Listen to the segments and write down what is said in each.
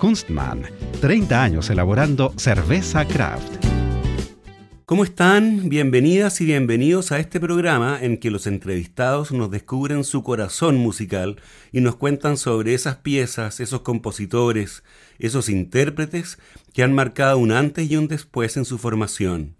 Kunstmann, 30 años elaborando cerveza craft. ¿Cómo están? Bienvenidas y bienvenidos a este programa en que los entrevistados nos descubren su corazón musical y nos cuentan sobre esas piezas, esos compositores, esos intérpretes que han marcado un antes y un después en su formación.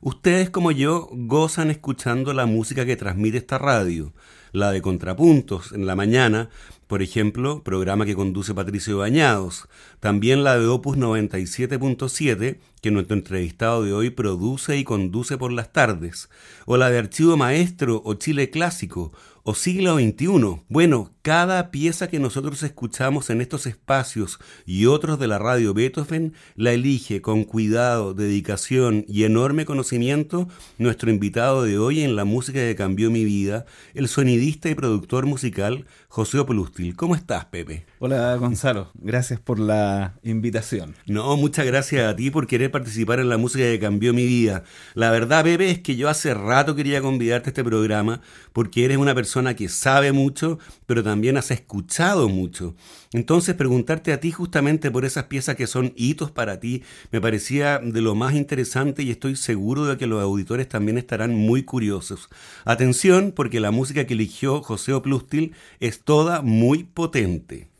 Ustedes como yo gozan escuchando la música que transmite esta radio, la de contrapuntos en la mañana, por ejemplo, programa que conduce Patricio Bañados, también la de Opus 97.7, que nuestro entrevistado de hoy produce y conduce por las tardes, o la de Archivo Maestro o Chile Clásico, o siglo XXI. Bueno, cada pieza que nosotros escuchamos en estos espacios y otros de la radio Beethoven la elige con cuidado, dedicación y enorme conocimiento nuestro invitado de hoy en la música que cambió mi vida, el sonidista y productor musical José Oplustil. ¿Cómo estás, Pepe? Hola, Gonzalo. Gracias por la invitación. No, muchas gracias a ti por querer participar en la música que cambió mi vida. La verdad, Pepe, es que yo hace rato quería convidarte a este programa porque eres una persona que sabe mucho, pero también has escuchado mucho. Entonces, preguntarte a ti justamente por esas piezas que son hitos para ti me parecía de lo más interesante y estoy seguro de que los auditores también estarán muy curiosos. Atención, porque la música que eligió José Oplustil es toda muy potente.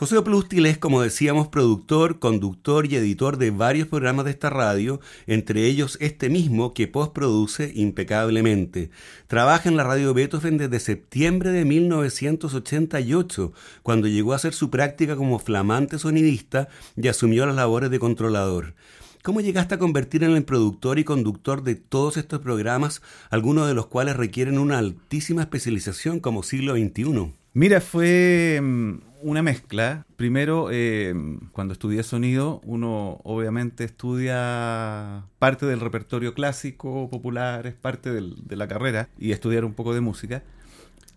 José Oplustil es, como decíamos, productor, conductor y editor de varios programas de esta radio, entre ellos este mismo que postproduce impecablemente. Trabaja en la radio Beethoven desde septiembre de 1988, cuando llegó a hacer su práctica como flamante sonidista y asumió las labores de controlador. ¿Cómo llegaste a convertir en el productor y conductor de todos estos programas, algunos de los cuales requieren una altísima especialización como siglo XXI? Mira, fue mm, una mezcla. Primero, eh, cuando estudié sonido, uno obviamente estudia parte del repertorio clásico, popular, es parte de la carrera, y estudiar un poco de música.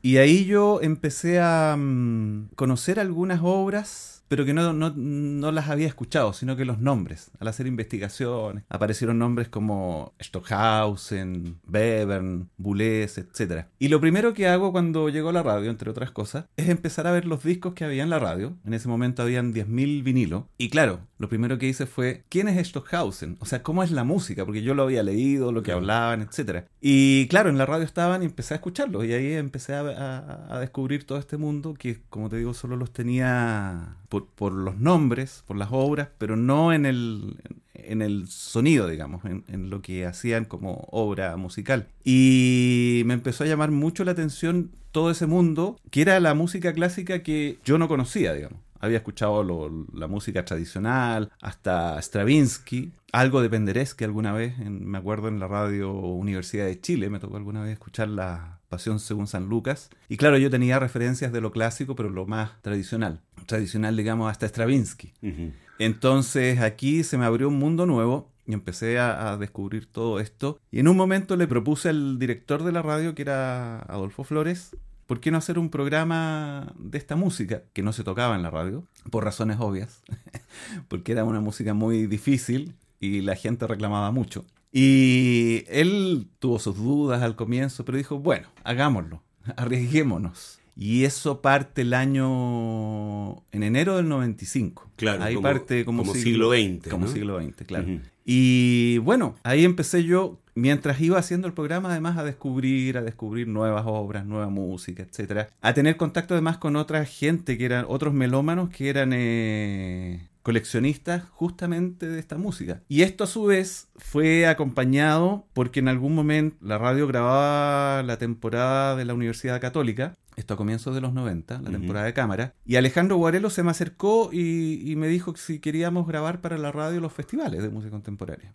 Y ahí yo empecé a mm, conocer algunas obras pero que no, no, las había escuchado, sino que los nombres. Al hacer investigaciones, aparecieron nombres como Stockhausen, Bevern, Boulez, etc. Y lo primero que hago cuando llego a la radio, entre otras cosas, es empezar a ver los discos que había en la radio. En ese momento habían 10.000 vinilos. Y claro, lo primero que hice fue, ¿quién es Stockhausen? O sea, ¿cómo es la música? Porque yo lo había leído, lo que hablaban, etc. Y claro, en la radio estaban y empecé a escucharlos. Y ahí empecé a, a descubrir todo este mundo que, como te digo, solo los tenía por, los nombres, por las obras, pero no en el, en el sonido, digamos, en, lo que hacían como obra musical. Y me empezó a llamar mucho la atención todo ese mundo, que era la música clásica que yo no conocía, digamos. Había escuchado la música tradicional, hasta Stravinsky, algo de Penderecki alguna vez, me acuerdo en la radio Universidad de Chile, me tocó alguna vez escuchar la Pasión según San Lucas. Y claro, yo tenía referencias de lo clásico, pero lo más tradicional. Tradicional, digamos, hasta Stravinsky. Entonces aquí se me abrió un mundo nuevo y empecé a, descubrir todo esto. Y en un momento le propuse al director de la radio, que era Adolfo Flores, ¿por qué no hacer un programa de esta música que no se tocaba en la radio? Por razones obvias, porque era una música muy difícil y la gente reclamaba mucho. Y él tuvo sus dudas al comienzo, pero dijo, bueno, hagámoslo, arriesguémonos. Y eso parte el año en enero del 95. Claro, ahí como, parte como, siglo, XX. Como siglo XX, claro. Y bueno, ahí empecé yo, mientras iba haciendo el programa, además a descubrir, a descubrir nuevas obras, nueva música, etcétera. A tener contacto además con otra gente que eran otros melómanos que eran eh, coleccionistas justamente de esta música. Y esto a su vez fue acompañado porque en algún momento la radio grababa la temporada de la Universidad Católica esto a comienzos de los 90, la temporada de cámara, y Alejandro Guarelo se me acercó y, y, me dijo que si queríamos grabar para la radio los festivales de música contemporánea.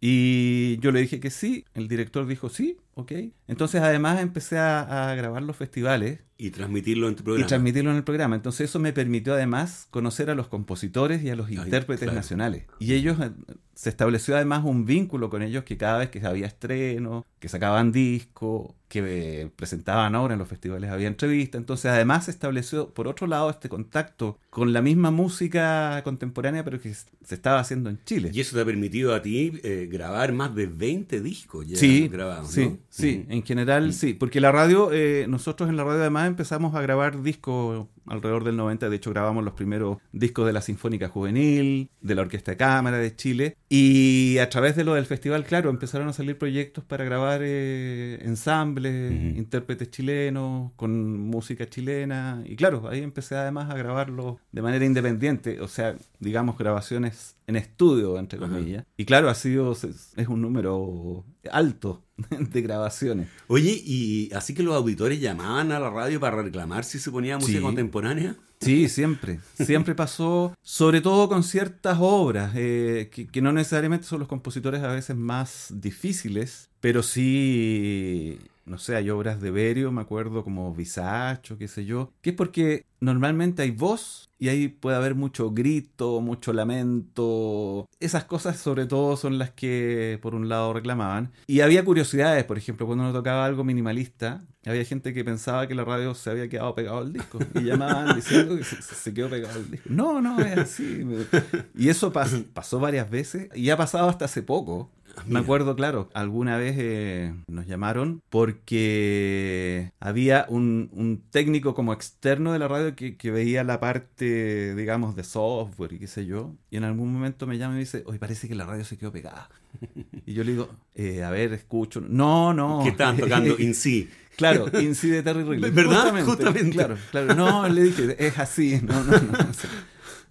Y yo le dije que sí, el director dijo sí, ok. Entonces además empecé a, grabar los festivales. Y transmitirlo en tu programa. Y transmitirlo en el programa. Entonces eso me permitió además conocer a los compositores y a los intérpretes nacionales. Y ellos, eh, se estableció además un vínculo con ellos que cada vez que había estreno, que sacaban disco, que presentaban ahora en los festivales había entrevistas. Entonces, además se estableció, por otro lado, este contacto con la misma música contemporánea, pero que se estaba haciendo en Chile. Y eso te ha permitido a ti eh, grabar más de 20 discos ya sí, grabados. Sí, sí, en general sí. Porque la radio, eh, nosotros en la radio además empezamos a grabar discos alrededor del 90. De hecho, grabamos los primeros discos de la Sinfónica Juvenil, de la Orquesta de Cámara de Chile. Y a través de lo del festival, claro, empezaron a salir proyectos para grabar eh, ensambles, intérpretes chilenos, con música chilena. Y claro, ahí empecé además a grabarlo de manera independiente. O sea, digamos, grabaciones en estudio, entre comillas. Y claro, ha sido, es un número alto de grabaciones. Oye, ¿y así que los auditores llamaban a la radio para reclamar si se ponía música contemporánea? Sí, siempre. Siempre pasó, sobre todo con ciertas obras, eh, que, no necesariamente son los compositores a veces más difíciles, pero sí, no sé, hay obras de Berio, me acuerdo, como Visacho, qué sé yo, que es porque normalmente hay voz y ahí puede haber mucho grito, mucho lamento. Esas cosas sobre todo son las que por un lado reclamaban. Y había curiosidades, por ejemplo, cuando uno tocaba algo minimalista, había gente que pensaba que la radio se había quedado pegado al disco y llamaban diciendo que se, quedó pegado al disco. No, no, es así. Y eso pasó varias veces y ha pasado hasta hace poco. Me acuerdo, claro, alguna vez eh, nos llamaron porque había un, técnico como externo de la radio que, veía la parte, digamos, de software y qué sé yo. Y en algún momento me llama y me dice, hoy parece que la radio se quedó pegada. Y yo le digo, eh, a ver, escucho. No, no. ¿Qué estaban tocando? In sí. Claro, In sí de Terry Riley. ¿Verdad? Justamente. Claro, claro. No, le dije, es así. No, no, no.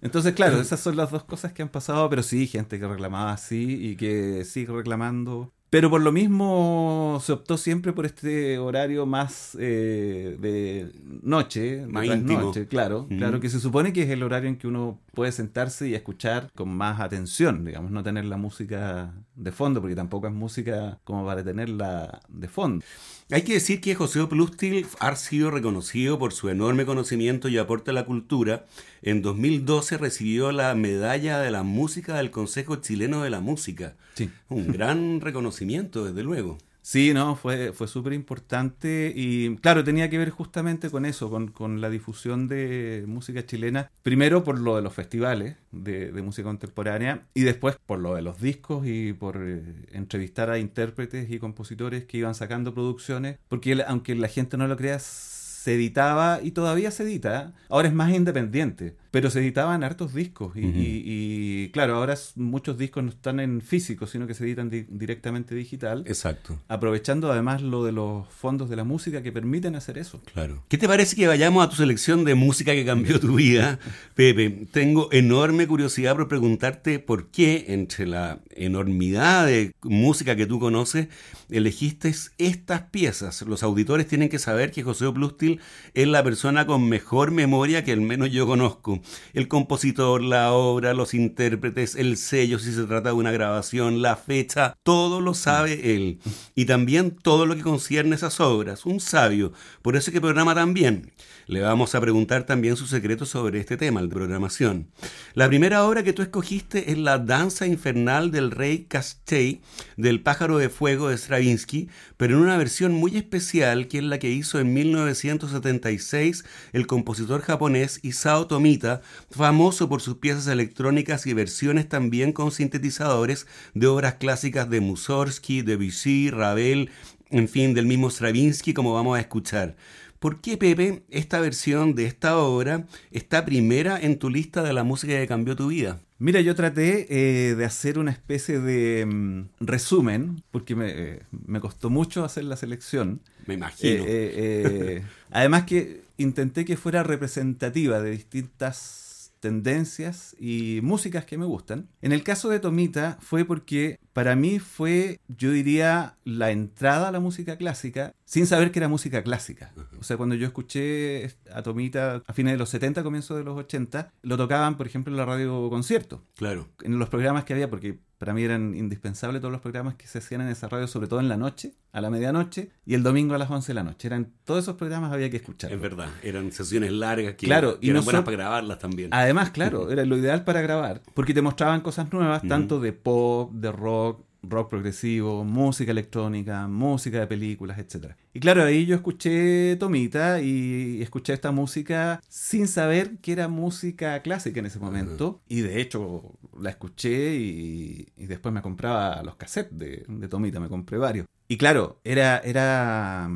Entonces, claro, esas son las dos cosas que han pasado, pero sí, gente que reclamaba así y que sigue reclamando. Pero por lo mismo se optó siempre por este horario más eh, de noche, más íntimo. claro, claro que se supone que es el horario en que uno puede sentarse y escuchar con más atención, digamos, no tener la música de fondo, porque tampoco es música como para tenerla de fondo. Hay que decir que José Plustil ha sido reconocido por su enorme conocimiento y aporte a la cultura. En 2012 recibió la medalla de la música del Consejo Chileno de la Música. Sí. Un gran reconocimiento, desde luego. Sí, no, fue, fue súper importante y claro, tenía que ver justamente con eso, con, la difusión de música chilena, primero por lo de los festivales de, música contemporánea y después por lo de los discos y por eh, entrevistar a intérpretes y compositores que iban sacando producciones, porque aunque la gente no lo crea, se editaba y todavía se edita, ahora es más independiente, pero se editaban hartos discos y, claro, ahora muchos discos no están en físico, sino que se editan directamente digital. Exacto. Aprovechando además lo de los fondos de la música que permiten hacer eso. Claro. ¿Qué te parece que vayamos a tu selección de música que cambió tu vida, Pepe? Tengo enorme curiosidad por preguntarte por qué entre la enormidad de música que tú conoces elegiste estas piezas. Los auditores tienen que saber que José Plustil es la persona con mejor memoria que al menos yo conozco el compositor, la obra, los intérpretes, el sello, si se trata de una grabación, la fecha, todo lo sabe él. Y también todo lo que concierne a esas obras. Un sabio. Por eso que programa también. Le vamos a preguntar también sus secretos sobre este tema, el de programación. La primera obra que tú escogiste es La Danza Infernal del Rey Castell del Pájaro de Fuego de Stravinsky, pero en una versión muy especial que es la que hizo en 1976 el compositor japonés Isao Tomita, famoso por sus piezas electrónicas y versiones también con sintetizadores de obras clásicas de Mussorgsky, Debussy, Ravel, en fin, del mismo Stravinsky como vamos a escuchar. ¿Por qué, Pepe, esta versión de esta obra está primera en tu lista de la música que cambió tu vida? Mira, yo traté eh, de hacer una especie de mm, resumen, porque eh, me, costó mucho hacer la selección. Me imagino. Eh, además que intenté que fuera representativa de distintas tendencias y músicas que me gustan. En el caso de Tomita fue porque para mí fue, yo diría, la entrada a la música clásica sin saber que era música clásica. O sea, cuando yo escuché a Tomita a fines de los 70, comienzos de los 80, lo tocaban, por ejemplo, en la radio concierto. Claro. En los programas que había, porque para mí eran indispensables todos los programas que se hacían en esa radio, sobre todo en la noche, a la medianoche, y el domingo a las 11 de la noche. Eran todos esos programas había que escuchar. Es verdad, eran sesiones largas que, Claro, que y eran nosot- buenas para grabarlas también. Además, claro, era lo ideal para grabar, porque te mostraban cosas nuevas, tanto de pop, de rock, rock progresivo, música electrónica, música de películas, etc. Y claro, ahí yo escuché Tomita y escuché esta música sin saber que era música clásica en ese momento. Y de hecho la escuché y, y después me compraba los cassettes de, de Tomita, me compré varios. Y claro, era, era,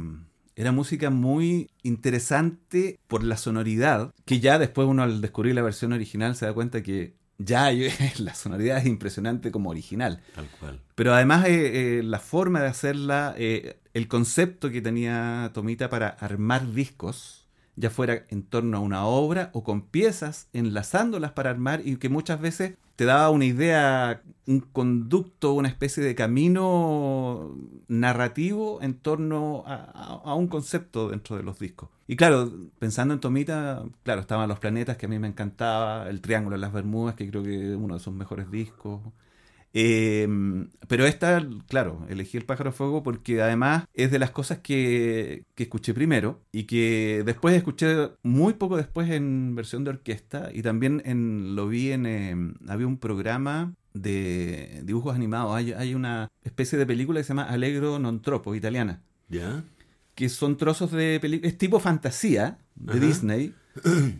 era música muy interesante por la sonoridad, que ya después uno al descubrir la versión original se da cuenta que ya la sonoridad es impresionante como original. Tal cual. Pero además eh, eh, la forma de hacerla, eh, el concepto que tenía Tomita para armar discos, ya fuera en torno a una obra o con piezas, enlazándolas para armar y que muchas veces te daba una idea, un conducto, una especie de camino narrativo en torno a, un concepto dentro de los discos. Y claro, pensando en Tomita, claro, estaban los planetas que a mí me encantaba, el Triángulo de las Bermudas, que creo que es uno de sus mejores discos. Eh, pero esta, claro, elegí el pájaro fuego porque además es de las cosas que, que escuché primero y que después escuché muy poco después en versión de orquesta y también en, lo vi en, eh, había un programa de dibujos animados, hay, hay una especie de película que se llama Allegro non troppo, italiana, ¿Ya? que son trozos de película, es tipo fantasía de Ajá. Disney,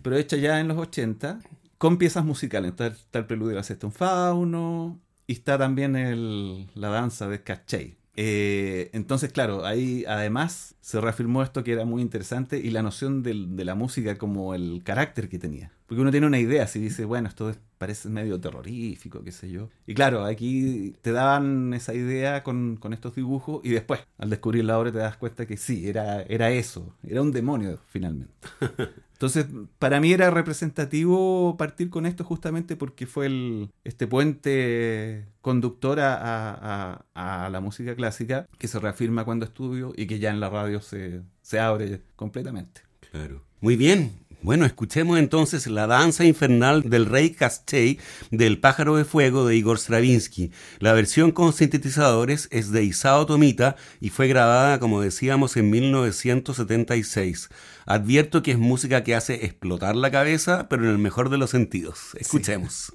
pero hecha ya en los 80, con piezas musicales. Está, está el preludio de la sexta un fauno, y está también el- la danza de Cachey. Eh, entonces, claro, ahí además se reafirmó esto que era muy interesante y la noción de la música como el carácter que tenía. Porque uno tiene una idea, si dice, bueno, esto es- parece medio terrorífico, qué sé yo. Y claro, aquí te daban esa idea con, con estos dibujos y después, al descubrir la obra, te das cuenta que sí, era, era eso, era un demonio finalmente. Entonces, para mí era representativo partir con esto justamente porque fue el, este puente conductor a, a- la música clásica que se reafirma cuando estudio y que ya en la radio se, se abre completamente. Claro. Muy bien. Bueno, escuchemos entonces la danza infernal del rey Castell del pájaro de fuego de Igor Stravinsky. La versión con sintetizadores es de Isao Tomita y fue grabada, como decíamos, en 1976. Advierto que es música que hace explotar la cabeza, pero en el mejor de los sentidos. Escuchemos.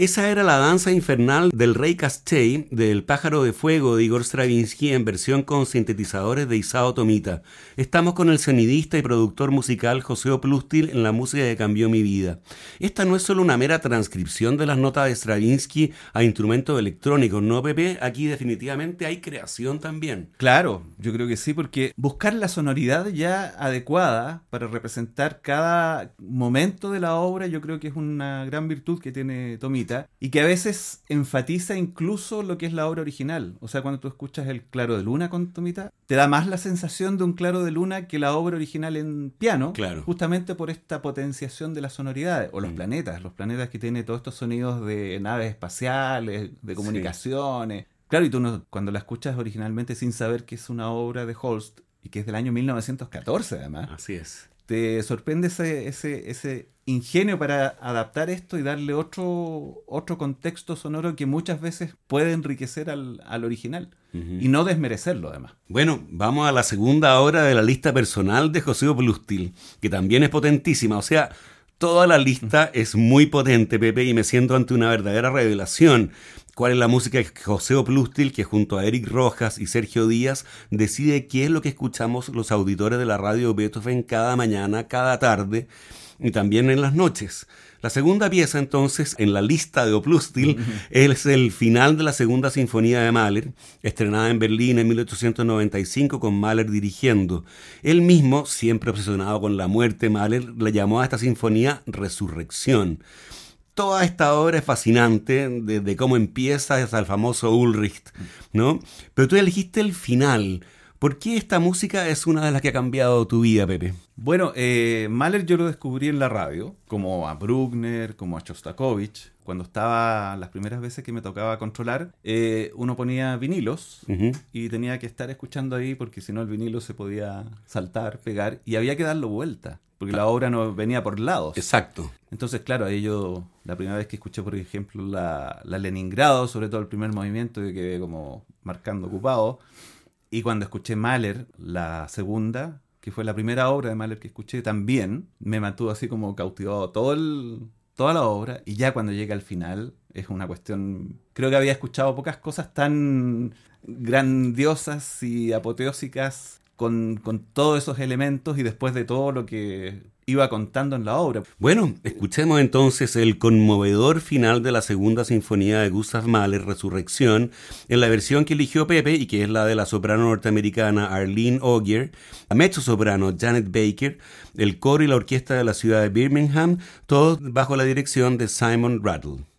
Esa era la danza infernal del rey Castell del pájaro de fuego de Igor Stravinsky en versión con sintetizadores de Isao Tomita. Estamos con el sonidista y productor musical José Oplustil en la música que cambió mi vida. Esta no es solo una mera transcripción de las notas de Stravinsky a instrumentos electrónicos, ¿no, Pepe? Aquí definitivamente hay creación también. Claro, yo creo que sí, porque buscar la sonoridad ya adecuada para representar cada momento de la obra, yo creo que es una gran virtud que tiene Tomita y que a veces enfatiza incluso lo que es la obra original. O sea, cuando tú escuchas el Claro de Luna con Tomita, te da más la sensación de un Claro de Luna que la obra original en piano, claro. justamente por esta potenciación de las sonoridades, o los mm. planetas, los planetas que tienen todos estos sonidos de naves espaciales, de comunicaciones. Claro, y tú cuando la escuchas originalmente sin saber que es una obra de Holst y que es del año 1914 además. Así es. Te sorprende ese, ese, ese ingenio para adaptar esto y darle otro, otro contexto sonoro que muchas veces puede enriquecer al, original y no desmerecerlo además. Bueno, vamos a la segunda hora de la lista personal de José Oplustil, que también es potentísima, o sea, toda la lista es muy potente, Pepe, y me siento ante una verdadera revelación. ¿Cuál es la música de José Oplustil, que junto a Eric Rojas y Sergio Díaz decide qué es lo que escuchamos los auditores de la radio Beethoven cada mañana, cada tarde? Y también en las noches. La segunda pieza entonces en la lista de Oplustil es el final de la segunda sinfonía de Mahler, estrenada en Berlín en 1895 con Mahler dirigiendo. Él mismo, siempre obsesionado con la muerte, Mahler le llamó a esta sinfonía Resurrección. Toda esta obra es fascinante, desde cómo empieza hasta el famoso Ulrich, ¿no? Pero tú elegiste el final. ¿Por qué esta música es una de las que ha cambiado tu vida, Pepe? Bueno, eh, Mahler yo lo descubrí en la radio, como a Bruckner, como a Shostakovich. Cuando estaba las primeras veces que me tocaba controlar, eh, uno ponía vinilos y tenía que estar escuchando ahí porque si no el vinilo se podía saltar, pegar y había que darlo vuelta porque la obra no venía por lados. Exacto. Entonces, claro, ahí yo, la primera vez que escuché, por ejemplo, la, la Leningrado, sobre todo el primer movimiento, que quedé como marcando ocupado. Y cuando escuché Mahler, la segunda, que fue la primera obra de Mahler que escuché también, me mantuvo así como cautivado todo el, toda la obra. Y ya cuando llega al final, es una cuestión. Creo que había escuchado pocas cosas tan grandiosas y apoteósicas con, con todos esos elementos y después de todo lo que iba contando en la obra. Bueno, escuchemos entonces el conmovedor final de la segunda sinfonía de Gustav Mahler, Resurrección, en la versión que eligió Pepe y que es la de la soprano norteamericana Arlene Ogier, la mezzo soprano Janet Baker, el coro y la orquesta de la ciudad de Birmingham, todos bajo la dirección de Simon Rattle.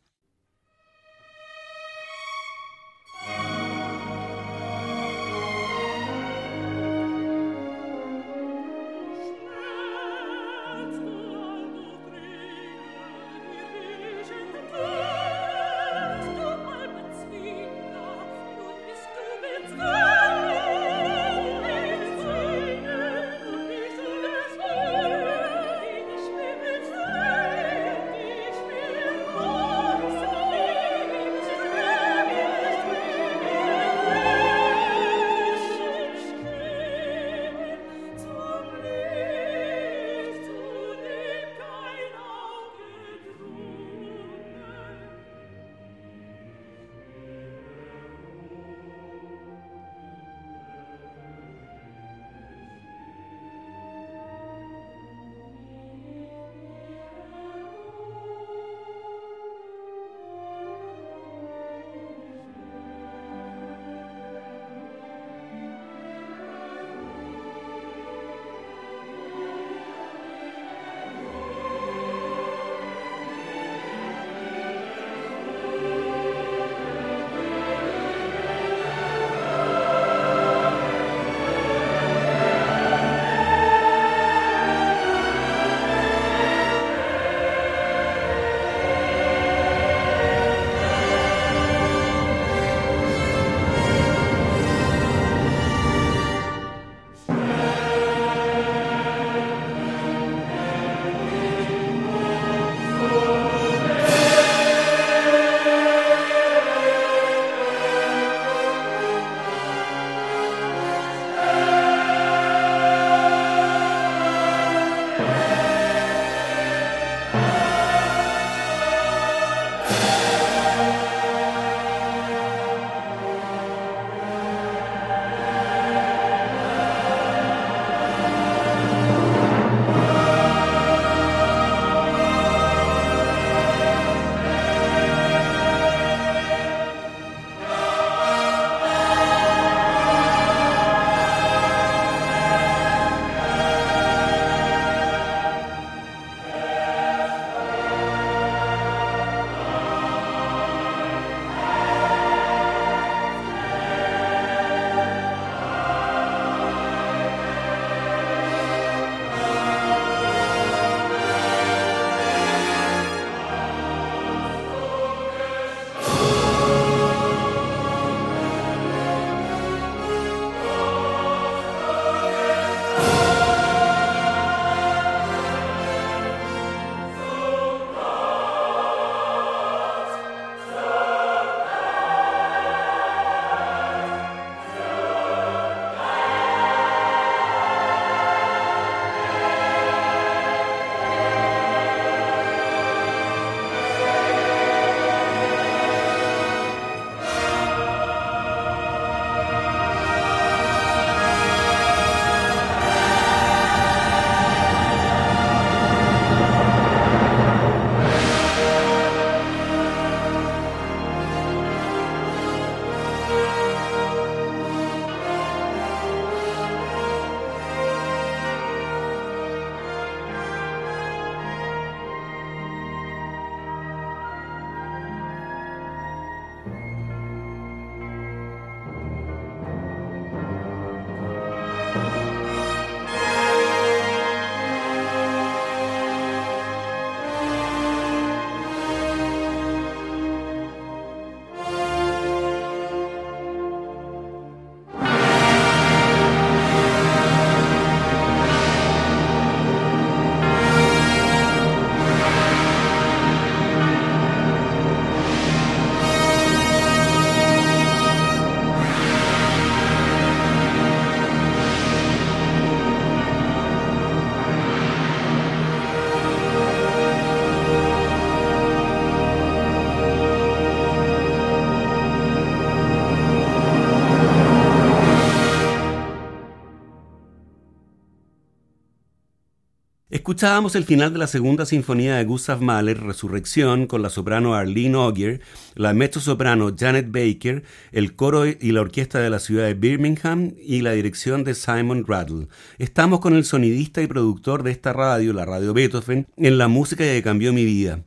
Escuchábamos el final de la segunda sinfonía de Gustav Mahler, Resurrección, con la soprano Arlene Ogier, la mezzo-soprano Janet Baker, el coro y la orquesta de la ciudad de Birmingham y la dirección de Simon Rattle. Estamos con el sonidista y productor de esta radio, la radio Beethoven, en la música que cambió mi vida.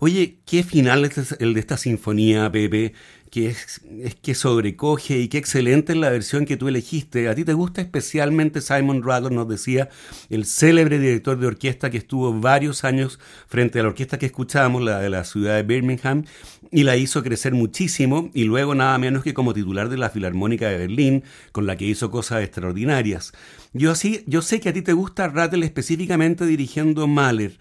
Oye, ¿qué final es el de esta sinfonía, Pepe? Que es, que sobrecoge y qué excelente es la versión que tú elegiste. A ti te gusta especialmente Simon Rattle, nos decía, el célebre director de orquesta que estuvo varios años frente a la orquesta que escuchábamos, la de la ciudad de Birmingham, y la hizo crecer muchísimo, y luego nada menos que como titular de la Filarmónica de Berlín, con la que hizo cosas extraordinarias. Yo, sí, yo sé que a ti te gusta Rattle específicamente dirigiendo Mahler.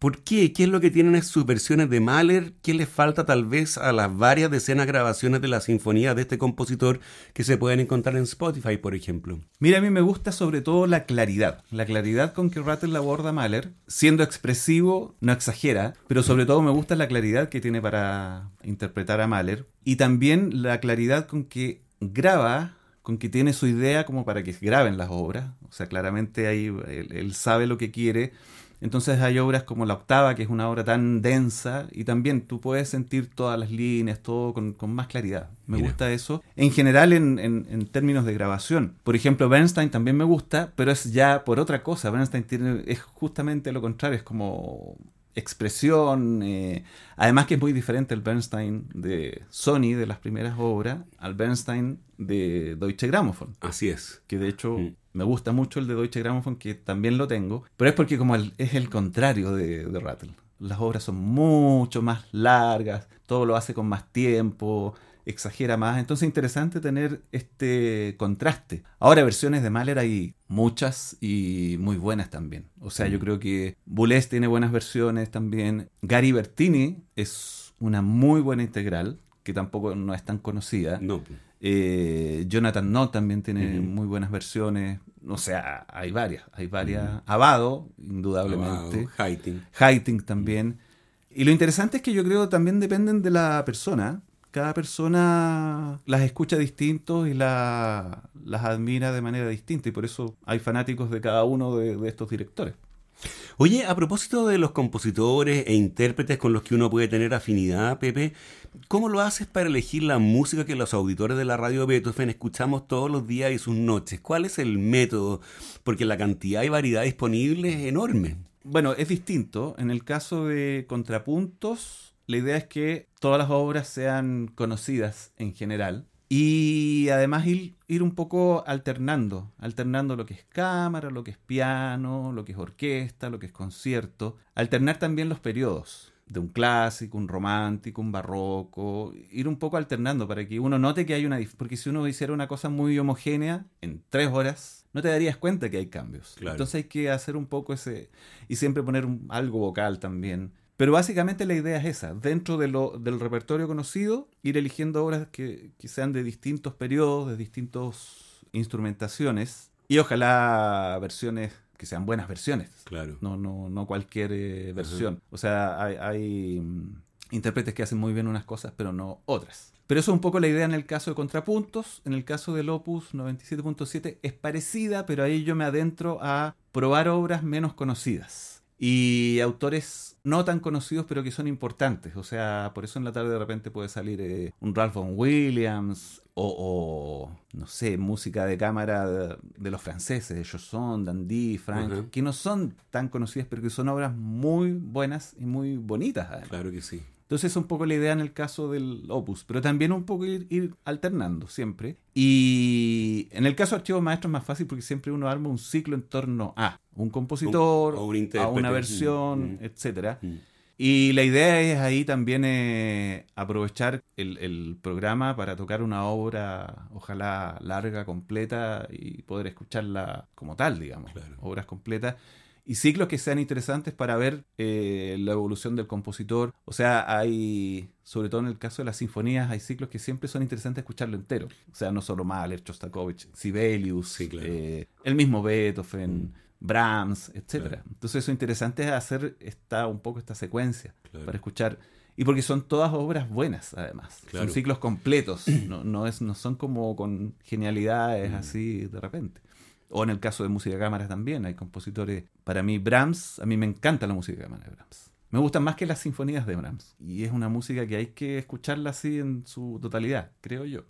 ¿Por qué? ¿Qué es lo que tienen sus versiones de Mahler? ¿Qué le falta tal vez a las varias decenas de grabaciones de la sinfonía de este compositor que se pueden encontrar en Spotify, por ejemplo? Mira, a mí me gusta sobre todo la claridad. La claridad con que Rattle aborda Mahler. Siendo expresivo, no exagera, pero sobre todo me gusta la claridad que tiene para interpretar a Mahler. Y también la claridad con que graba con que tiene su idea como para que graben las obras. O sea, claramente ahí él sabe lo que quiere entonces hay obras como La Octava, que es una obra tan densa, y también tú puedes sentir todas las líneas, todo con, más claridad. Me gusta eso. En general, en, en, términos de grabación. Por ejemplo, Bernstein también me gusta, pero es ya por otra cosa. Bernstein tiene, es justamente lo contrario, es como expresión. Eh, además que es muy diferente el Bernstein de Sony, de las primeras obras, al Bernstein de Deutsche Grammophon. Así es. Que de hecho mm. Me gusta mucho el de Deutsche Grammophon, que también lo tengo, pero es porque como es el contrario de, de Rattle. Las obras son mucho más largas, todo lo hace con más tiempo, exagera más. Entonces es interesante tener este contraste. Ahora, versiones de Mahler hay muchas y muy buenas también. O sea, yo mm. creo que Boulez tiene buenas versiones también. Gary Bertini es una muy buena integral, que tampoco no es tan conocida. No. Eh, Jonathan Nott también tiene muy buenas versiones. O sea, hay varias. Hay varias. Abado, indudablemente. Hiting también. Y lo interesante es que yo creo que también dependen de la persona cada persona las escucha distintos y las admira de manera distinta y por eso hay fanáticos de cada uno de, estos directores. Oye, a propósito de los compositores e intérpretes con los que uno puede tener afinidad, Pepe, ¿cómo lo haces para elegir la música que los auditores de la radio Beethoven escuchamos todos los días y sus noches? ¿Cuál es el método? Porque la cantidad y variedad disponible es enorme. Bueno, es distinto. En el caso de contrapuntos, la idea es que todas las obras sean conocidas en general y además ir, ir, un poco alternando, alternando lo que es cámara, lo que es piano, lo que es orquesta, lo que es concierto, alternar también los periodos de un clásico, un romántico, un barroco, ir un poco alternando para que uno note que hay una... Porque si uno hiciera una cosa muy homogénea, en tres horas, no te darías cuenta que hay cambios. Entonces hay que hacer un poco ese... Y siempre poner algo vocal también. Pero básicamente la idea es esa, dentro de lo, del repertorio conocido, ir eligiendo obras que, sean de distintos periodos, de distintas instrumentaciones, y ojalá versiones que sean buenas versiones. Claro. No, no, no cualquier eh, versión. O sea, hay, mm, intérpretes que hacen muy bien unas cosas, pero no otras. Pero eso es un poco la idea en el caso de contrapuntos. En el caso del Opus 97.7 es parecida, pero ahí yo me adentro a probar obras menos conocidas y autores no tan conocidos pero que son importantes. O sea, por eso en la tarde de repente puede salir eh, un Ralph Vaughan Williams o, no sé, música de cámara de, los franceses, Josson, Dandy, Frank, que no son tan conocidas pero que son obras muy buenas y muy bonitas. Claro que sí. Entonces es un poco la idea en el caso del opus, pero también un poco ir, alternando siempre. Y en el caso de archivos maestros es más fácil porque siempre uno arma un ciclo en torno a un compositor, a una versión, mm, mm. etcétera. Mm. Y la idea es ahí también eh, aprovechar el, programa para tocar una obra, ojalá larga, completa, y poder escucharla como tal, digamos, obras completas y ciclos que sean interesantes para ver eh, la evolución del compositor. O sea, hay, sobre todo en el caso de las sinfonías, hay ciclos que siempre son interesantes escucharlo entero. O sea, no solo Mahler, Shostakovich, Sibelius, eh, el mismo Beethoven. Mm. Brahms, etcétera. Entonces eso interesante es hacer esta, un poco esta secuencia para escuchar. Y porque son todas obras buenas, además. Son ciclos completos. No, no, es, no son como con genialidades mm. así de repente. O en el caso de música de cámara también, hay compositores, para mí Brahms, a mí me encanta la música de cámara de Brahms. Me gustan más que las sinfonías de Brahms. Y es una música que hay que escucharla así en su totalidad, creo yo.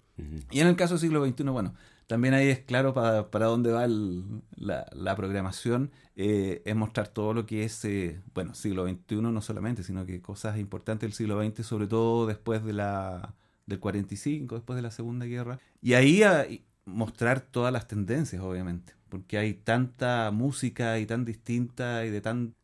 Y en el caso del siglo XXI, bueno, también ahí es claro para, para dónde va la, la, programación, eh, es mostrar todo lo que es, eh, bueno, siglo XXI no solamente, sino que cosas importantes del siglo XX, sobre todo después de la, del 45, después de la Segunda Guerra. Y ahí a, mostrar todas las tendencias, obviamente, porque hay tanta música y tan distinta y de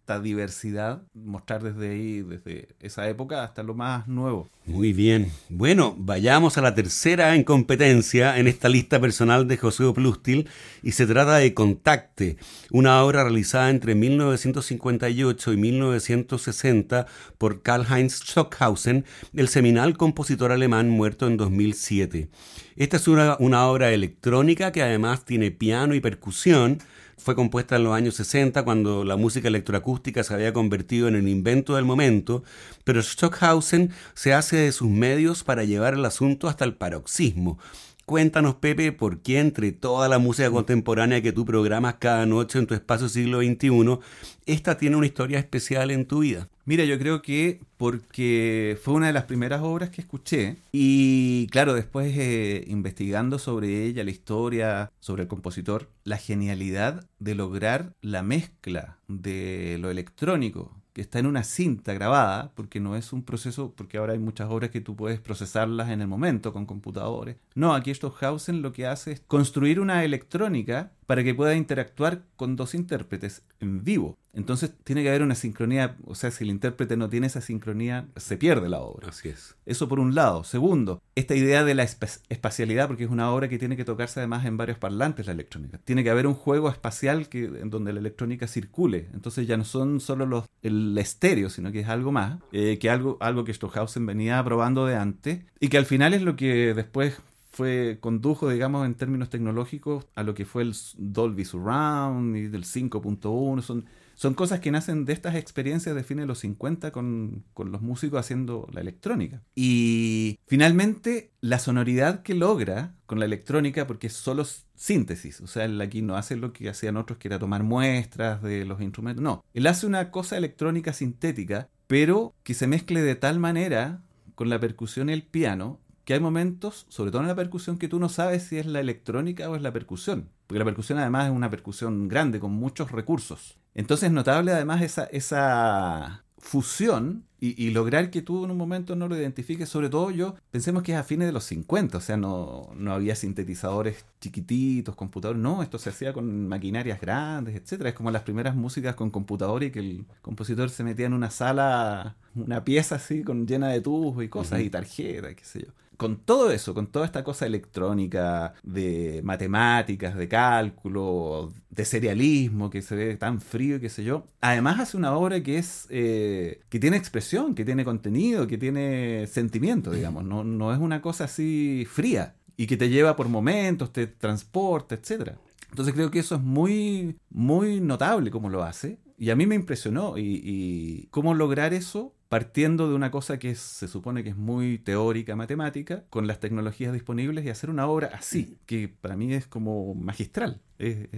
tanta diversidad, mostrar desde ahí, desde esa época hasta lo más nuevo. Muy bien. Bueno, vayamos a la tercera en competencia en esta lista personal de José Plustil y se trata de Contacte, una obra realizada entre 1958 y 1960 por Karl-Heinz Stockhausen, el seminal compositor alemán muerto en 2007. Esta es una, una obra electrónica que además tiene piano y percusión, fue compuesta en los años 60 cuando la música electroacústica se había convertido en el invento del momento, pero Stockhausen se hace de sus medios para llevar el asunto hasta el paroxismo. Cuéntanos, Pepe, por qué entre toda la música contemporánea que tú programas cada noche en tu espacio siglo XXI, esta tiene una historia especial en tu vida. Mira, yo creo que porque fue una de las primeras obras que escuché y claro, después eh, investigando sobre ella, la historia, sobre el compositor, la genialidad de lograr la mezcla de lo electrónico que está en una cinta grabada, porque no es un proceso, porque ahora hay muchas obras que tú puedes procesarlas en el momento con computadores. No, aquí Stockhausen lo que hace es construir una electrónica para que pueda interactuar con dos intérpretes en vivo. Entonces tiene que haber una sincronía, o sea, si el intérprete no tiene esa sincronía, se pierde la obra. Así es. Eso por un lado. Segundo, esta idea de la espacialidad, porque es una obra que tiene que tocarse además en varios parlantes la electrónica. Tiene que haber un juego espacial que, en donde la electrónica circule. Entonces ya no son solo los, el estéreo, sino que es algo más, eh, que algo, algo que Stockhausen venía probando de antes y que al final es lo que después fue condujo, digamos, en términos tecnológicos a lo que fue el Dolby Surround y del 5.1. Son, son cosas que nacen de estas experiencias de fines de los 50 con, con, los músicos haciendo la electrónica. Y finalmente, la sonoridad que logra con la electrónica, porque es solo síntesis, o sea, él aquí no hace lo que hacían otros, que era tomar muestras de los instrumentos. No, él hace una cosa electrónica sintética, pero que se mezcle de tal manera con la percusión y el piano que hay momentos, sobre todo en la percusión, que tú no sabes si es la electrónica o es la percusión. Porque la percusión además es una percusión grande, con muchos recursos. Entonces es notable además esa, esa fusión y, lograr que tú en un momento no lo identifiques, sobre todo yo, pensemos que es a fines de los 50, o sea, no, no había sintetizadores chiquititos, computadores, no, esto se hacía con maquinarias grandes, etcétera. Es como las primeras músicas con computador y que el compositor se metía en una sala, una pieza así, con llena de tubos y cosas, y tarjetas, qué sé yo con todo eso, con toda esta cosa electrónica, de matemáticas, de cálculo, de serialismo, que se ve tan frío, qué sé yo, además hace una obra que es eh, que tiene expresión, que tiene contenido, que tiene sentimiento, digamos, no, no es una cosa así fría y que te lleva por momentos, te transporta, etc. Entonces creo que eso es muy, muy notable como lo hace. Y a mí me impresionó. Y, y cómo lograr eso partiendo de una cosa que se supone que es muy teórica, matemática, con las tecnologías disponibles y hacer una obra así, que para mí es como magistral. Es,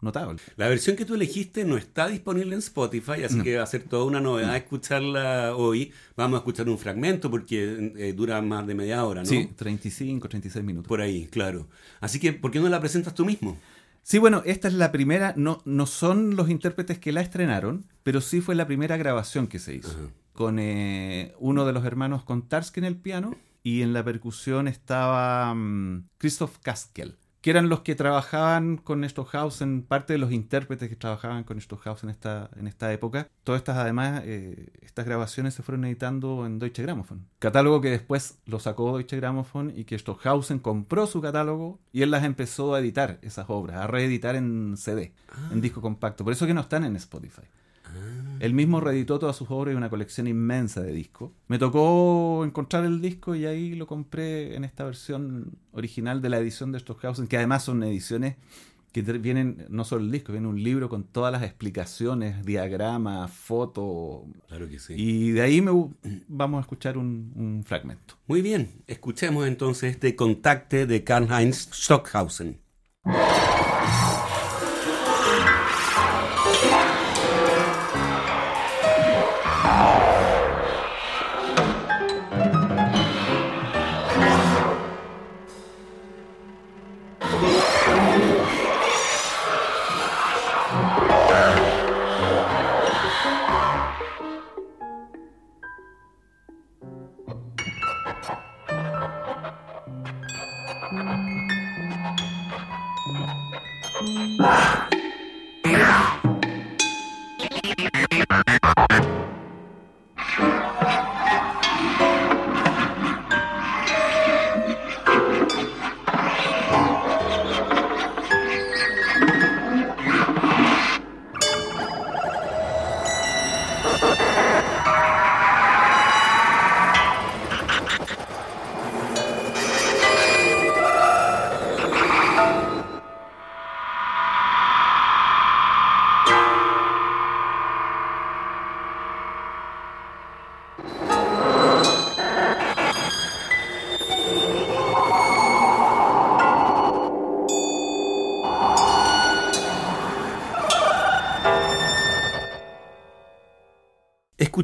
notable. La versión que tú elegiste no está disponible en Spotify, así que va a ser toda una novedad escucharla hoy. Vamos a escuchar un fragmento porque eh, dura más de media hora, ¿no? Sí, 35, 36 minutos. Por ahí, claro. Así que, ¿por qué no la presentas tú mismo? Sí, bueno, esta es la primera, no, no son los intérpretes que la estrenaron, pero sí fue la primera grabación que se hizo con eh, uno de los hermanos Kontarsky en el piano y en la percusión estaba mm, Christoph Kaskel, que eran los que trabajaban con Stockhausen, parte de los intérpretes que trabajaban con Stockhausen en esta, en esta época. Todas estas, además, eh, estas grabaciones se fueron editando en Deutsche Grammophon. Catálogo que después lo sacó Deutsche Grammophon y que Stockhausen compró su catálogo y él las empezó a editar, esas obras, a reeditar en CD, en ah. disco compacto. Por eso que no están en Spotify. Él mismo reeditó todas sus obras y una colección inmensa de discos. Me tocó encontrar el disco y ahí lo compré en esta versión original de la edición de Stockhausen, que además son ediciones que vienen no solo el disco, viene un libro con todas las explicaciones, diagramas, fotos. Claro que sí. Y de ahí me, vamos a escuchar un, un fragmento. Muy bien, escuchemos entonces este contacte de Karl-Heinz Stockhausen.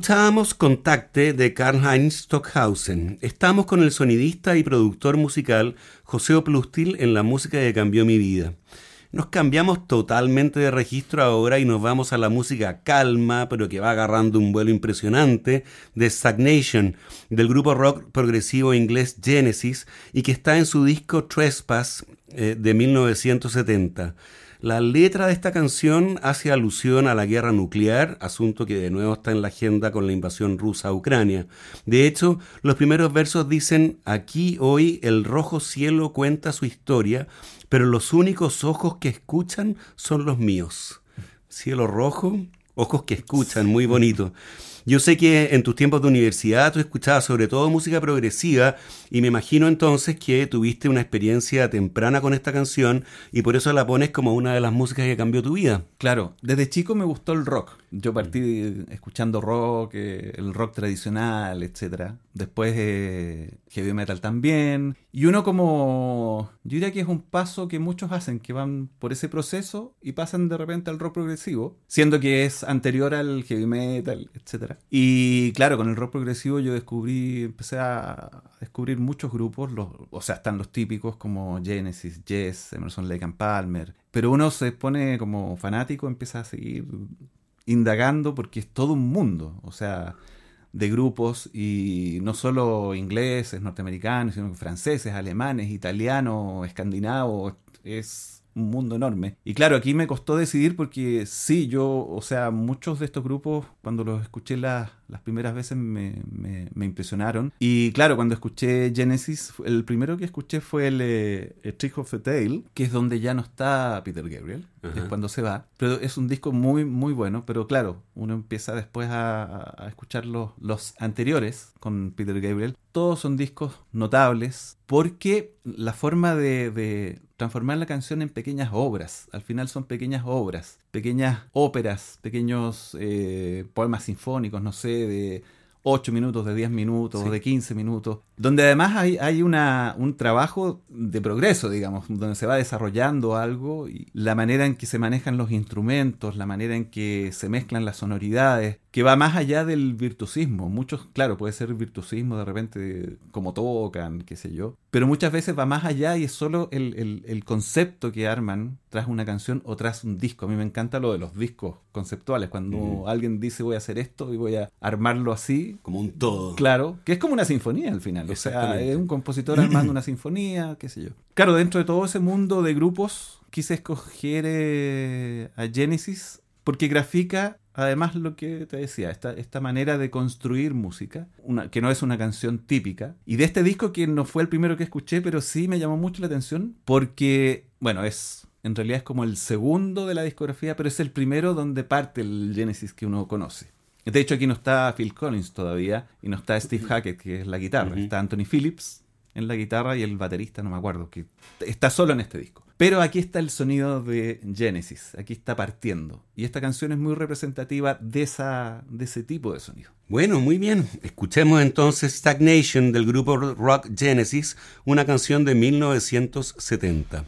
Escuchábamos Contacte de Karl-Heinz Stockhausen. Estamos con el sonidista y productor musical José Oplustil en la música que cambió mi vida. Nos cambiamos totalmente de registro ahora y nos vamos a la música calma, pero que va agarrando un vuelo impresionante, de Stagnation, del grupo rock progresivo inglés Genesis, y que está en su disco Trespass eh, de 1970. La letra de esta canción hace alusión a la guerra nuclear, asunto que de nuevo está en la agenda con la invasión rusa a Ucrania. De hecho, los primeros versos dicen, aquí hoy el rojo cielo cuenta su historia, pero los únicos ojos que escuchan son los míos. Cielo rojo, ojos que escuchan, muy bonito. Yo sé que en tus tiempos de universidad tú escuchabas sobre todo música progresiva y me imagino entonces que tuviste una experiencia temprana con esta canción y por eso la pones como una de las músicas que cambió tu vida. Claro, desde chico me gustó el rock. Yo partí escuchando rock, eh, el rock tradicional, etcétera. Después eh, heavy metal también. Y uno como, yo diría que es un paso que muchos hacen, que van por ese proceso y pasan de repente al rock progresivo, siendo que es anterior al heavy metal, etcétera. Y claro, con el rock progresivo yo descubrí, empecé a descubrir muchos grupos, los, o sea, están los típicos como Genesis, Yes, Emerson Lake and Palmer, pero uno se pone como fanático, empieza a seguir indagando porque es todo un mundo, o sea, de grupos y no solo ingleses, norteamericanos, sino franceses, alemanes, italianos, escandinavos, es un mundo enorme. Y claro, aquí me costó decidir porque sí, yo, o sea, muchos de estos grupos, cuando los escuché las, las primeras veces me, me, impresionaron. Y claro, cuando escuché Genesis, el primero que escuché fue el, eh, Trick of the Tail, que es donde ya no está Peter Gabriel, es cuando se va. Pero es un disco muy, muy bueno. Pero claro, uno empieza después a, a escuchar los, los anteriores con Peter Gabriel. Todos son discos notables porque la forma de, de transformar la canción en pequeñas obras, al final son pequeñas obras, pequeñas óperas, pequeños eh, poemas sinfónicos, no sé, de 8 minutos, de 10 minutos, de 15 minutos, donde además hay, hay una, un trabajo de progreso, digamos, donde se va desarrollando algo y la manera en que se manejan los instrumentos, la manera en que se mezclan las sonoridades, que va más allá del virtuosismo. Muchos, claro, puede ser virtuosismo de repente, como tocan, qué sé yo, pero muchas veces va más allá y es solo el, concepto que arman tras una canción o tras un disco. A mí me encanta lo de los discos conceptuales, cuando alguien dice voy a hacer esto y voy a armarlo así. Como un todo. Claro, que es como una sinfonía al final. O sea, es un compositor armando una sinfonía, qué sé yo. Claro, dentro de todo ese mundo de grupos, quise escoger eh, a Genesis porque grafica además lo que te decía, esta, esta manera de construir música, una, que no es una canción típica. Y de este disco, que no fue el primero que escuché, pero sí me llamó mucho la atención, porque, bueno, es en realidad es como el segundo de la discografía, pero es el primero donde parte el Genesis que uno conoce. De hecho, aquí no está Phil Collins todavía, y no está Steve Hackett, que es la guitarra. Está Anthony Phillips en la guitarra y el baterista, no me acuerdo, que está solo en este disco. Pero aquí está el sonido de Genesis, aquí está partiendo. Y esta canción es muy representativa de, esa, de ese tipo de sonido. Bueno, muy bien. Escuchemos entonces Stagnation del grupo rock Genesis, una canción de 1970.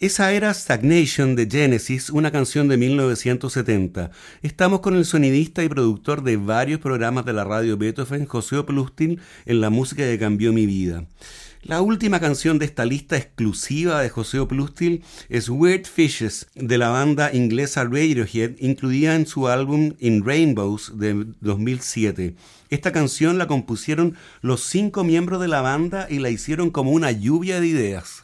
Esa era Stagnation de Genesis, una canción de 1970. Estamos con el sonidista y productor de varios programas de la radio Beethoven, José Oplustil, en la música que cambió mi vida. La última canción de esta lista exclusiva de José Oplustil es Weird Fishes de la banda inglesa Radiohead, incluida en su álbum In Rainbows de 2007. Esta canción la compusieron los cinco miembros de la banda y la hicieron como una lluvia de ideas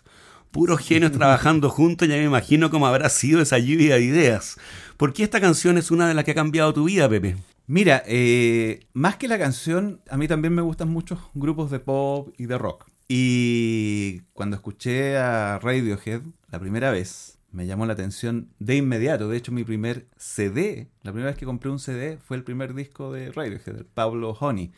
puros genios trabajando juntos, ya me imagino cómo habrá sido esa lluvia de ideas. ¿Por qué esta canción es una de las que ha cambiado tu vida, Pepe? Mira, eh, más que la canción, a mí también me gustan muchos grupos de pop y de rock. Y cuando escuché a Radiohead la primera vez, me llamó la atención de inmediato. De hecho, mi primer CD, la primera vez que compré un CD, fue el primer disco de Radiohead, Pablo Honey.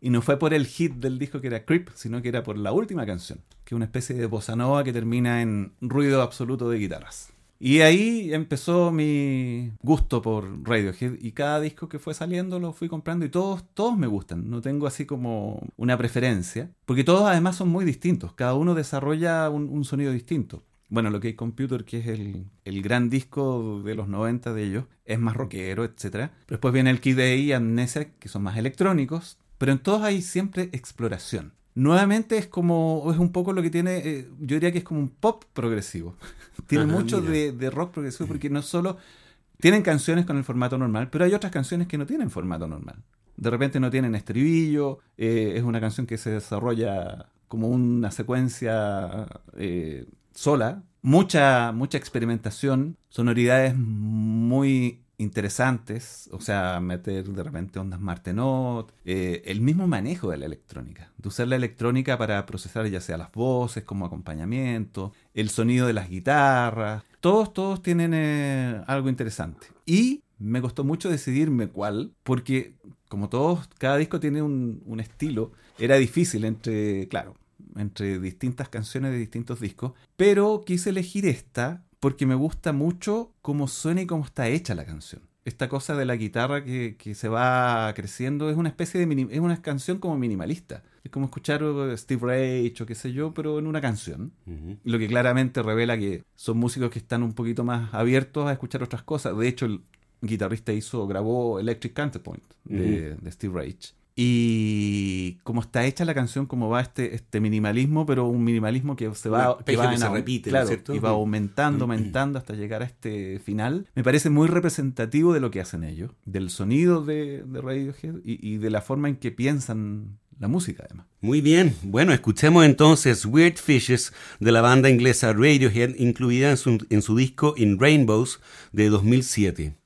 Y no fue por el hit del disco que era Creep, sino que era por la última canción, que es una especie de bossa nova que termina en ruido absoluto de guitarras. Y ahí empezó mi gusto por Radiohead y cada disco que fue saliendo lo fui comprando y todos, todos me gustan. No tengo así como una preferencia, porque todos además son muy distintos. Cada uno desarrolla un, sonido distinto. Bueno, lo que hay Computer, que es el, el, gran disco de los 90 de ellos, es más rockero, etc. Después viene el Kid A y Amnesia, que son más electrónicos. Pero en todos hay siempre exploración. Nuevamente es como, es un poco lo que tiene, eh, yo diría que es como un pop progresivo. tiene Ajá, mucho de rock progresivo porque no solo tienen canciones con el formato normal, pero hay otras canciones que no tienen formato normal. De repente no tienen estribillo, eh, es una canción que se desarrolla como una secuencia eh, sola, mucha, mucha experimentación, sonoridades muy interesantes, o sea, meter de repente ondas Martenot, eh, el mismo manejo de la electrónica, de usar la electrónica para procesar ya sea las voces como acompañamiento, el sonido de las guitarras, todos, todos tienen eh, algo interesante. Y me costó mucho decidirme cuál, porque como todos, cada disco tiene un, un estilo, era difícil entre, claro, entre distintas canciones de distintos discos, pero quise elegir esta porque me gusta mucho cómo suena y cómo está hecha la canción. Esta cosa de la guitarra que, que se va creciendo es una especie de mini- es una canción como minimalista. Es como escuchar uh, Steve Reich o qué sé yo, pero en una canción. Lo que claramente revela que son músicos que están un poquito más abiertos a escuchar otras cosas. De hecho, el guitarrista hizo, grabó Electric Counterpoint de, de Steve Reich. Y como está hecha la canción, como va este, este minimalismo, pero un minimalismo que se va, arpegio va que se repite, ¿no es claro, y va aumentando, aumentando hasta llegar a este final. Me parece muy representativo de lo que hacen ellos, del sonido de, de Radiohead y, y de la forma en que piensan la música, además. Muy bien, bueno, escuchemos entonces Weird Fishes de la banda inglesa Radiohead, incluida en su, en su disco In Rainbows de 2007.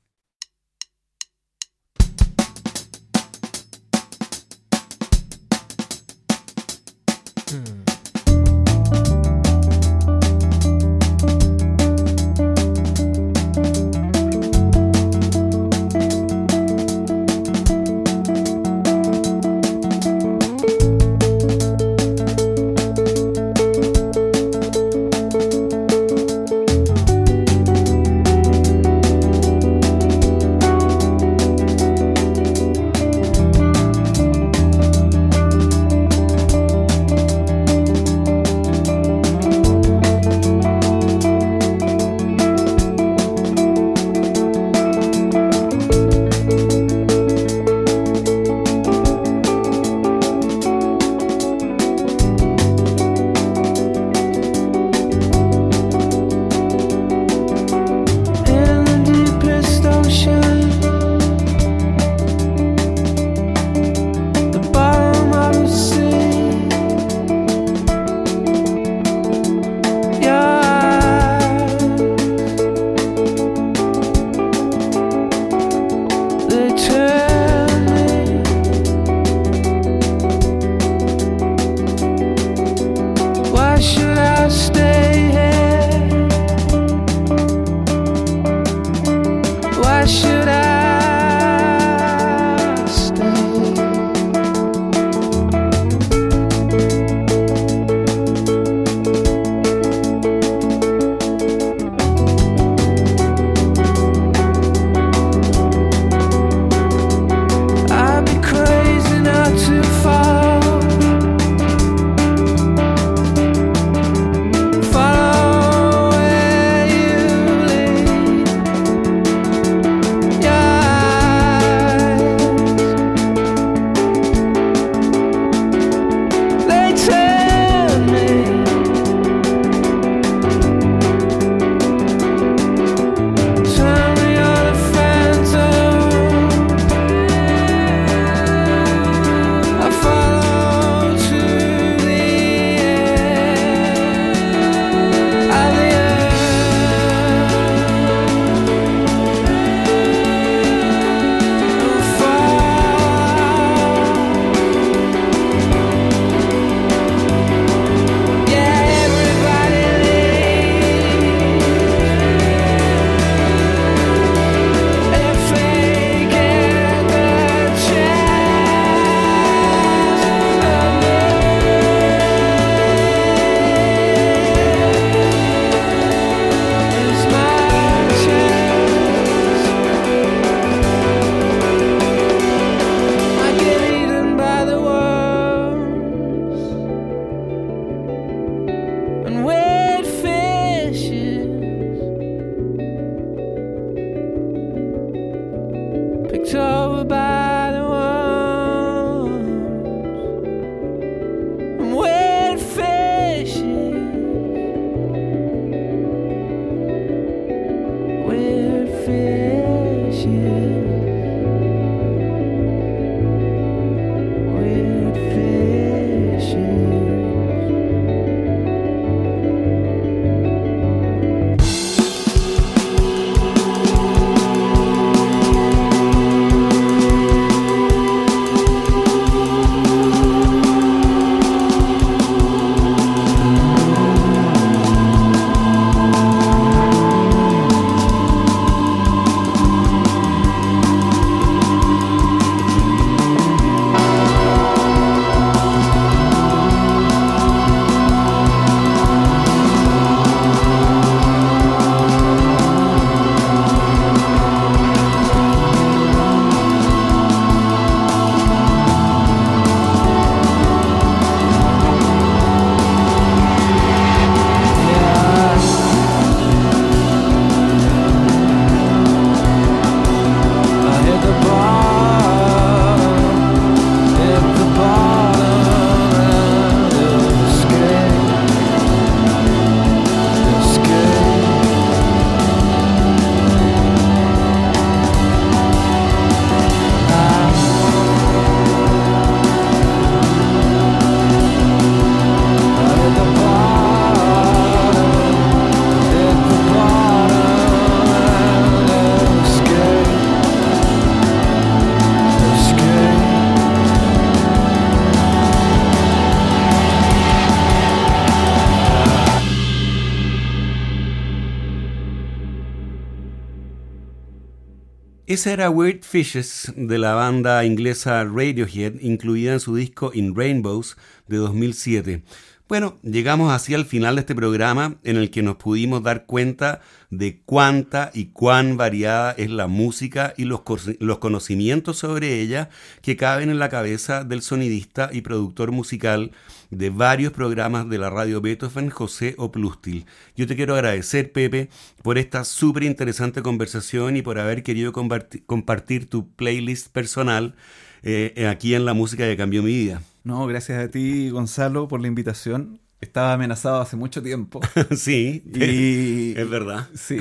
Esa era Weird Fishes de la banda inglesa Radiohead, incluida en su disco In Rainbows de 2007. Bueno, llegamos así al final de este programa en el que nos pudimos dar cuenta de cuánta y cuán variada es la música y los, los, conocimientos sobre ella que caben en la cabeza del sonidista y productor musical de varios programas de la radio Beethoven, José Oplustil. Yo te quiero agradecer, Pepe, por esta súper interesante conversación y por haber querido compartir tu playlist personal eh, aquí en la música que cambió mi vida. No, gracias a ti, Gonzalo, por la invitación. Estaba amenazado hace mucho tiempo. sí, y, es verdad. Sí,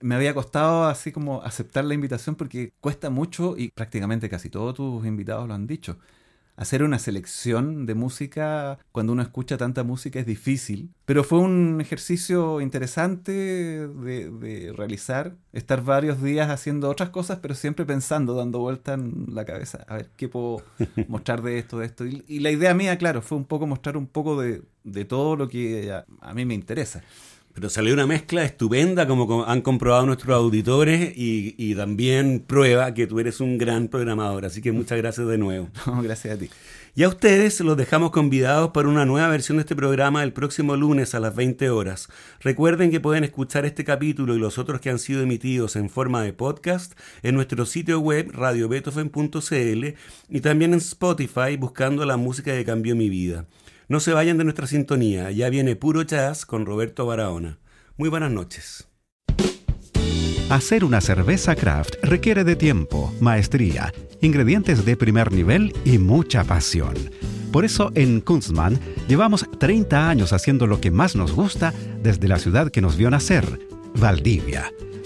me había costado así como aceptar la invitación porque cuesta mucho y prácticamente casi todos tus invitados lo han dicho hacer una selección de música cuando uno escucha tanta música es difícil, pero fue un ejercicio interesante de, realizar, estar varios días haciendo otras cosas, pero siempre pensando, dando vuelta en la cabeza, a ver qué puedo mostrar de esto, de esto. Y, la idea mía, claro, fue un poco mostrar un poco de, todo lo que a mí me interesa. Pero salió una mezcla estupenda, como han comprobado nuestros auditores, y, también prueba que tú eres un gran programador. Así que muchas gracias de nuevo. gracias a ti. Y a ustedes los dejamos convidados para una nueva versión de este programa el próximo lunes a las 20 horas. Recuerden que pueden escuchar este capítulo y los otros que han sido emitidos en forma de podcast en nuestro sitio web radiobeethoven.cl y también en Spotify buscando la música que cambió mi vida. No se vayan de nuestra sintonía, ya viene puro jazz con Roberto Barahona. Muy buenas noches. Hacer una cerveza craft requiere de tiempo, maestría, ingredientes de primer nivel y mucha pasión. Por eso en Kunstmann llevamos 30 años haciendo lo que más nos gusta desde la ciudad que nos vio nacer, Valdivia